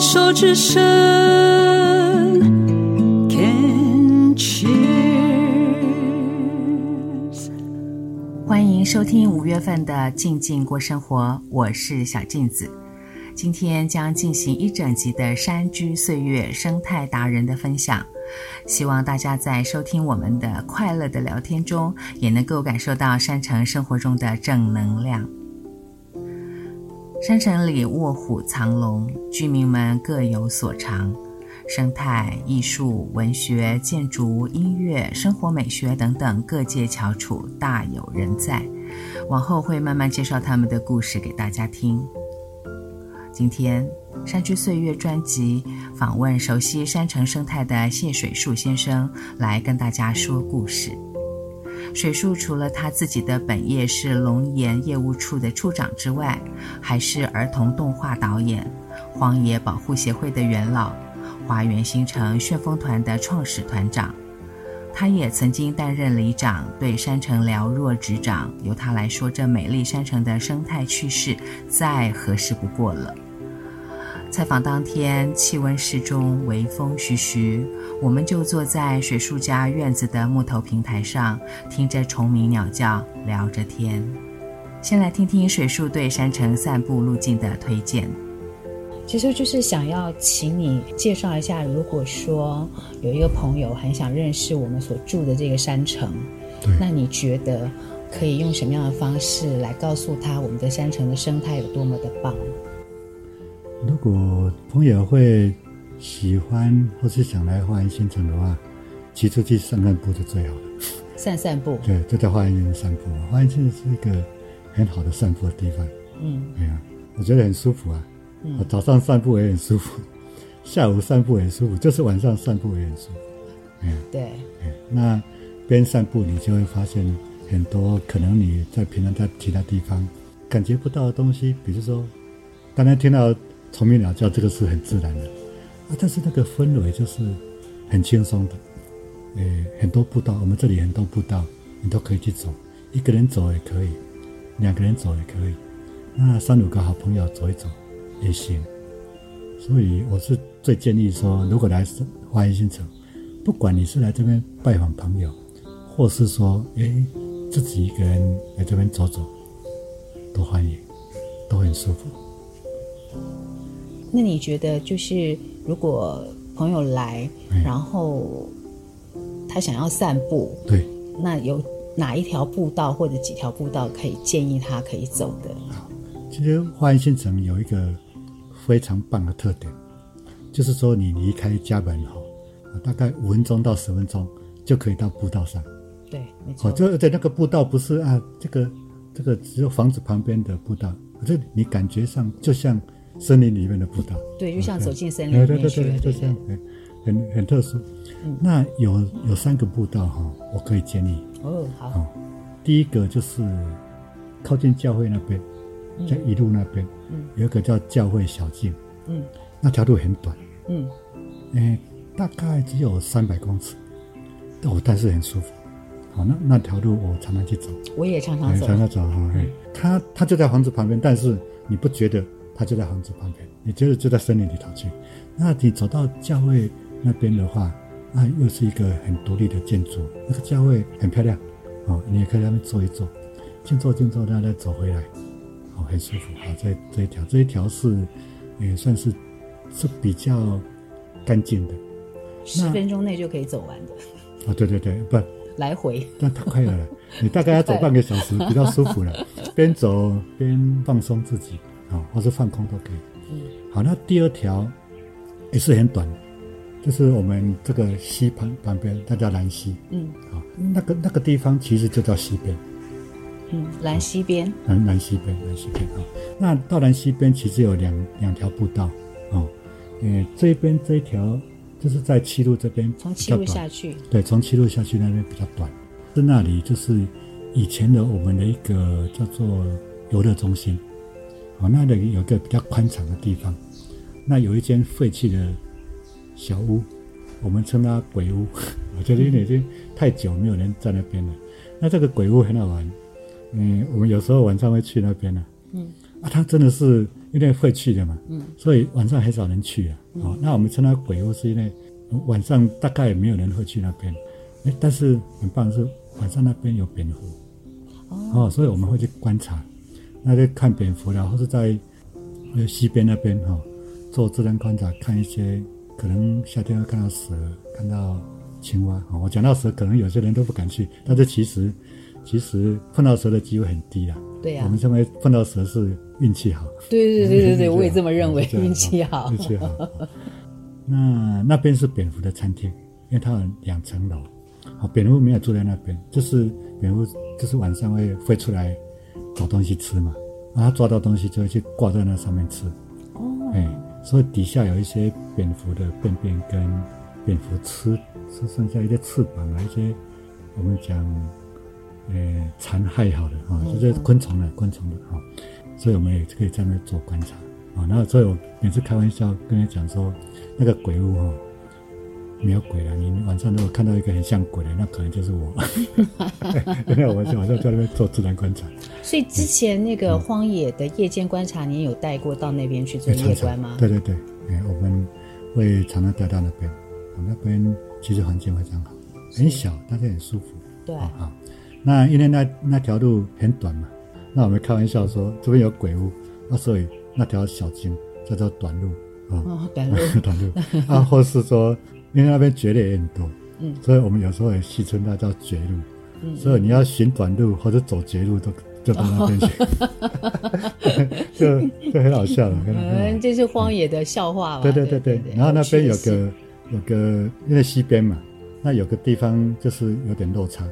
手之声，Can cheers。欢迎收听五月份的《静静过生活》，我是小静子。今天将进行一整集的山居岁月生态达人的分享，希望大家在收听我们的快乐的聊天中，也能够感受到山城生活中的正能量。山城里卧虎藏龙，居民们各有所长，生态、艺术、文学、建筑、音乐、生活美学等等各界翘楚大有人在。往后会慢慢介绍他们的故事给大家听。今天《山居岁月》专辑访问熟悉山城生态的谢水树先生，来跟大家说故事。水树除了他自己的本业是龙岩业务处的处长之外，还是儿童动画导演、荒野保护协会的元老、花园新城旋风团的创始团长。他也曾经担任里长，对山城了若指掌。由他来说，这美丽山城的生态趣事再合适不过了。采访当天，气温适中，微风徐徐，我们就坐在水树家院子的木头平台上，听着虫鸣鸟叫，聊着天。先来听听水树对山城散步路径的推荐。其实就是想要请你介绍一下，如果说有一个朋友很想认识我们所住的这个山城，那你觉得可以用什么样的方式来告诉他我们的山城的生态有多么的棒？如果朋友会喜欢或是想来花园新城的话，骑出去散散步是最好的。散散步，对，就在花园新城散步。花园新城是一个很好的散步的地方。嗯，对啊，我觉得很舒服啊。嗯，我早上散步也很舒服，下午散步也很舒服，就是晚上散步也很舒服。嗯，对，哎，那边散步你就会发现很多可能你在平常在其他地方感觉不到的东西，比如说刚才听到虫鸣鸟叫，这个是很自然的啊，但是那个氛围就是很轻松的。呃，很多步道，我们这里很多步道，你都可以去走，一个人走也可以，两个人走也可以，那三五个好朋友走一走。也行，所以我是最建议说，如果来花园新城，不管你是来这边拜访朋友，或是说，诶，自己一个人来这边走走，都欢迎，都很舒服。那你觉得，就是如果朋友来，嗯、然后他想要散步，对，那有哪一条步道或者几条步道可以建议他可以走的？好，其实花园新城有一个。非常棒的特点，就是说你离开家门后，大概五分钟到十分钟就可以到步道上。对，没错。就在那个步道不是啊，这个这个只有房子旁边的步道，可是你感觉上就像森林里面的步道。对，就像走进森林里面。对对对对，就这样，很很特殊。嗯、那有有三个步道哈，我可以建议。哦，好。第一个就是靠近教会那边。在一路那边，嗯，有一个叫教会小径，嗯，那条路很短，嗯，诶，大概只有三百公尺，哦，但是很舒服。好，那那条路我常常去走，我也常常走，常常走哈。它它就在房子旁边，但是你不觉得它就在房子旁边，你就是就在森林里头去。那你走到教会那边的话，那又是一个很独立的建筑，那个教会很漂亮，哦，你也可以在那边坐一坐，静坐静坐，然后再走回来。哦很舒服，好，这这一条，这一条是也算是是比较干净的，十分钟内就可以走完的。啊，对对对，不来回，那太快了，你大概要走半个小时，比较舒服了，边走边放松自己，啊，或是放空都可以。嗯，好，那第二条也是很短，就是我们这个溪旁旁边，它叫兰溪。嗯，好，那个那个地方其实就叫溪边。嗯，兰溪边，兰兰溪边，兰溪边啊。那到兰溪边其实有两两条步道哦。呃，这边这一条就是在七路这边，从七路下去。对，从七路下去那边比较短。是那里就是以前的我们的一个叫做游乐中心。哦，那里有一个比较宽敞的地方。那有一间废弃的小屋，我们称它鬼屋。我觉得因为已经太久没有人在那边了。那这个鬼屋很好玩。嗯，我们有时候晚上会去那边呢。嗯，啊，它真的是因为会去的嘛，嗯，所以晚上很少人去啊。哦，那我们称它鬼屋，是因为晚上大概也没有人会去那边。哎，但是很棒的是晚上那边有蝙蝠，哦，所以我们会去观察，那就看蝙蝠啦，或是在呃西边那边哈、哦、做自然观察，看一些可能夏天会看到蛇，看到青蛙。哦，我讲到蛇，可能有些人都不敢去，但是其实其实碰到蛇的机会很低啦。对呀、啊，我们认为碰到蛇是运气好。对对对对对，我也这么认为，运气好。运气好。那那边是蝙蝠的餐厅，因为它有两层楼。好，蝙蝠没有住在那边，就是蝙蝠就是晚上会飞出来找东西吃嘛，然后抓到东西就会去挂在那上面吃。哦，哎，所以底下有一些蝙蝠的便便跟蝙蝠吃吃剩下一些翅膀啊，一些我们讲呃残害好的啊，就是昆虫的昆虫的啊，所以我们也可以在那做观察啊。然后所以我每次开玩笑跟你讲说，那个鬼屋哈。没有鬼了，你晚上如果看到一个很像鬼的，那可能就是我。因为我们晚上在那边做自然观察。所以之前那个荒野的夜间观察，你有带过到那边去做夜观吗？对对对，哎，我们会常常带到那边。我那边其实环境非常好，很小，但是很舒服。对。好，那因为那那条路很短嘛，那我们开玩笑说这边有鬼屋，那所以那条小径叫做短路啊。哦，短路。短路啊，或是说。因为那边蕨类也很多，嗯，所以我们有时候也戏称它叫绝路，嗯，所以你要寻短路或者走绝路都就到那边去，哦、就就很好笑了。嗯，这是荒野的笑话嘛？对对对对。然后那边有个有个因为西边嘛，那有个地方就是有点落差，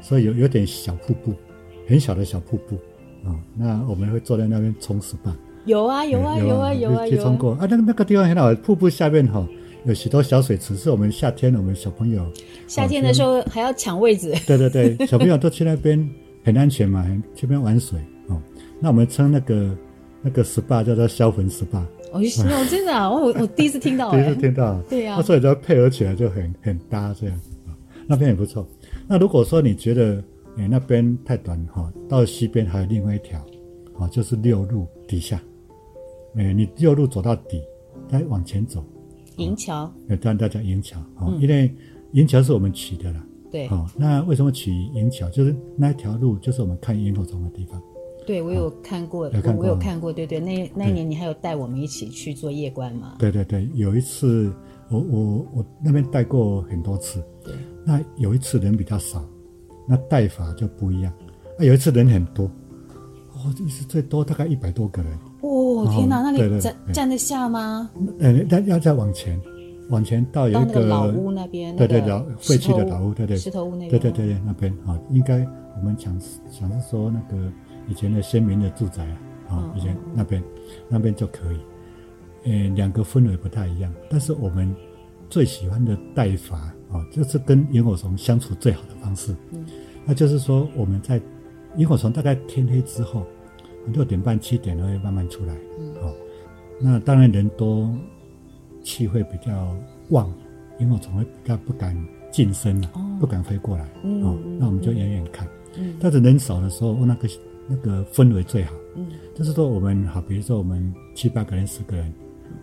所以有有点小瀑布，很小的小瀑布啊、哦。那我们会坐在那边冲 SPA。有啊有啊有啊有啊有。去冲过啊，那个那个地方很好，瀑布下面哈。有许多小水池，是我们夏天我们小朋友夏天的时候还要抢位置。对对对，小朋友都去那边很安全嘛，去那边玩水哦。那我们称那个那个 SPA 叫做消魂 SPA。哦，哦，真的啊，我我第一次听到。第一次听到。对呀。那所以就配合起来就很很搭这样啊，那边也不错。那如果说你觉得诶那边太短哈，到西边还有另外一条，啊，就是六路底下，诶你六路走到底，再往前走。银桥，呃，当然大家银桥啊，因为银桥是我们取的啦。对，哦，那为什么取银桥？就是那一条路，就是我们看萤火虫的地方。对，我有看过，我有看过，对对，那那一年你还有带我们一起去做夜观吗？对对对，有一次我我我那边带过很多次。对，那有一次人比较少，那带法就不一样。啊，有一次人很多，哦，一次最多大概一百多个人。哦天哪，那里站站得下吗？呃，但要再往前，往前到有一个老屋那边，对对，老废弃的老屋，对对，石头屋那边，对对对对，那边啊，应该我们想想是说那个以前的先民的住宅啊，啊，以前那边那边就可以。嗯，两个氛围不太一样，但是我们最喜欢的带法啊，就是跟萤火虫相处最好的方式。嗯，那就是说我们在萤火虫大概天黑之后。六点半七点都会慢慢出来，嗯，好，那当然人多，气会比较旺，萤火虫会比较不敢近身了，哦，不敢飞过来，嗯，哦，那我们就远远看，嗯，但是人少的时候，那个那个氛围最好，嗯，就是说我们好，比如说我们七八个人、十个人，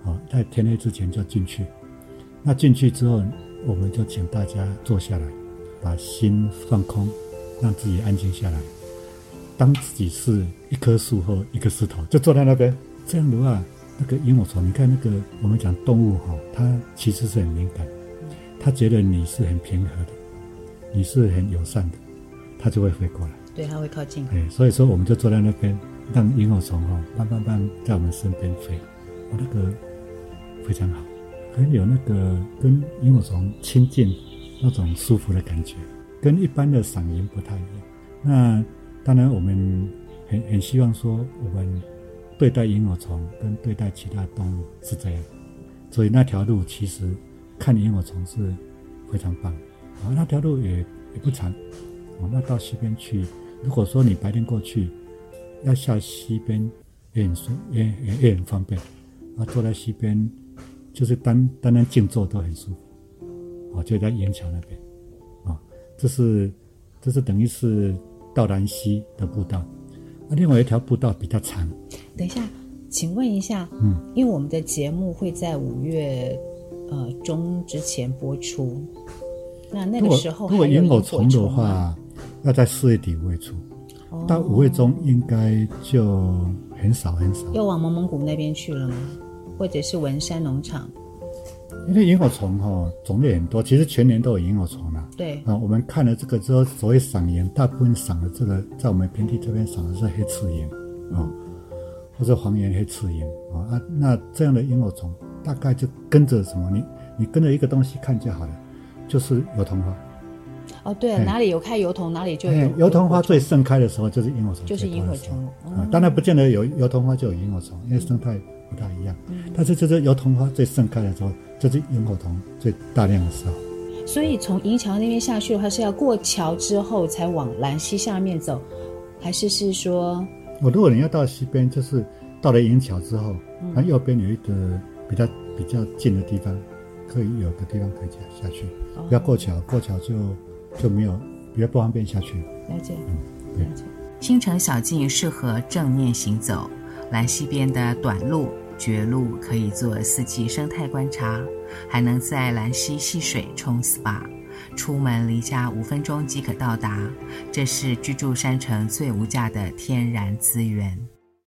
好，在天黑之前就进去，那进去之后，我们就请大家坐下来，把心放空，让自己安静下来。当自己是一棵树或一个石头，就坐在那边。这样的话，那个萤火虫，你看那个我们讲动物哈，它其实是很敏感，它觉得你是很平和的，你是很友善的，它就会飞过来。对，它会靠近。哎，所以说我们就坐在那边，让萤火虫哈，慢慢慢在我们身边飞，我那个非常好，很有那个跟萤火虫亲近那种舒服的感觉，跟一般的赏萤不太一样。那。当然，我们很很希望说，我们对待萤火虫跟对待其他动物是这样，所以那条路其实看萤火虫是非常棒。啊，那条路也也不长，啊，那到西边去，如果说你白天过去，要下西边也很舒也也也很方便，啊，坐在西边就是单单单静坐都很舒服，啊，就在岩桥那边，啊，这是这是等于是。到兰溪的步道，啊，另外一条步道比较长。等一下，请问一下，嗯，因为我们的节目会在五月呃中之前播出，那那个时候如果萤火虫的话，要在四月底五月初，哦到五月中应该就很少很少。又往蒙蒙古那边去了吗？或者是文山农场？因为萤火虫哈种类很多，其实全年都有萤火虫啦。对，啊，我们看了这个之后，所谓赏萤，大部分赏的这个，在我们平地这边赏的是黑翅萤，啊，或者黄缘黑翅萤啊。啊，那这样的萤火虫，大概就跟着什么？你你跟着一个东西看就好了，就是油桐花。哦，对哪里有开油桐，哪里就有哎油桐花最盛开的时候，就是萤火虫，就是萤火虫啊。当然不见得有油桐花就有萤火虫，因为生态不太一样。但是就是油桐花最盛开的时候，就是萤火虫最大量的时候。所以从银桥那边下去的话，是要过桥之后才往兰溪下面走，还是是说？我如果你要到西边，就是到了银桥之后，那右边有一个比较比较近的地方，可以有个地方可以下下去，不要过桥，过桥就就没有比较不方便下去。了解，对了解。新城小径适合正面行走，兰溪边的短路、绝路可以做四季生态观察，还能在兰溪戏水冲 SPA，出门离家五分钟即可到达，这是居住山城最无价的天然资源。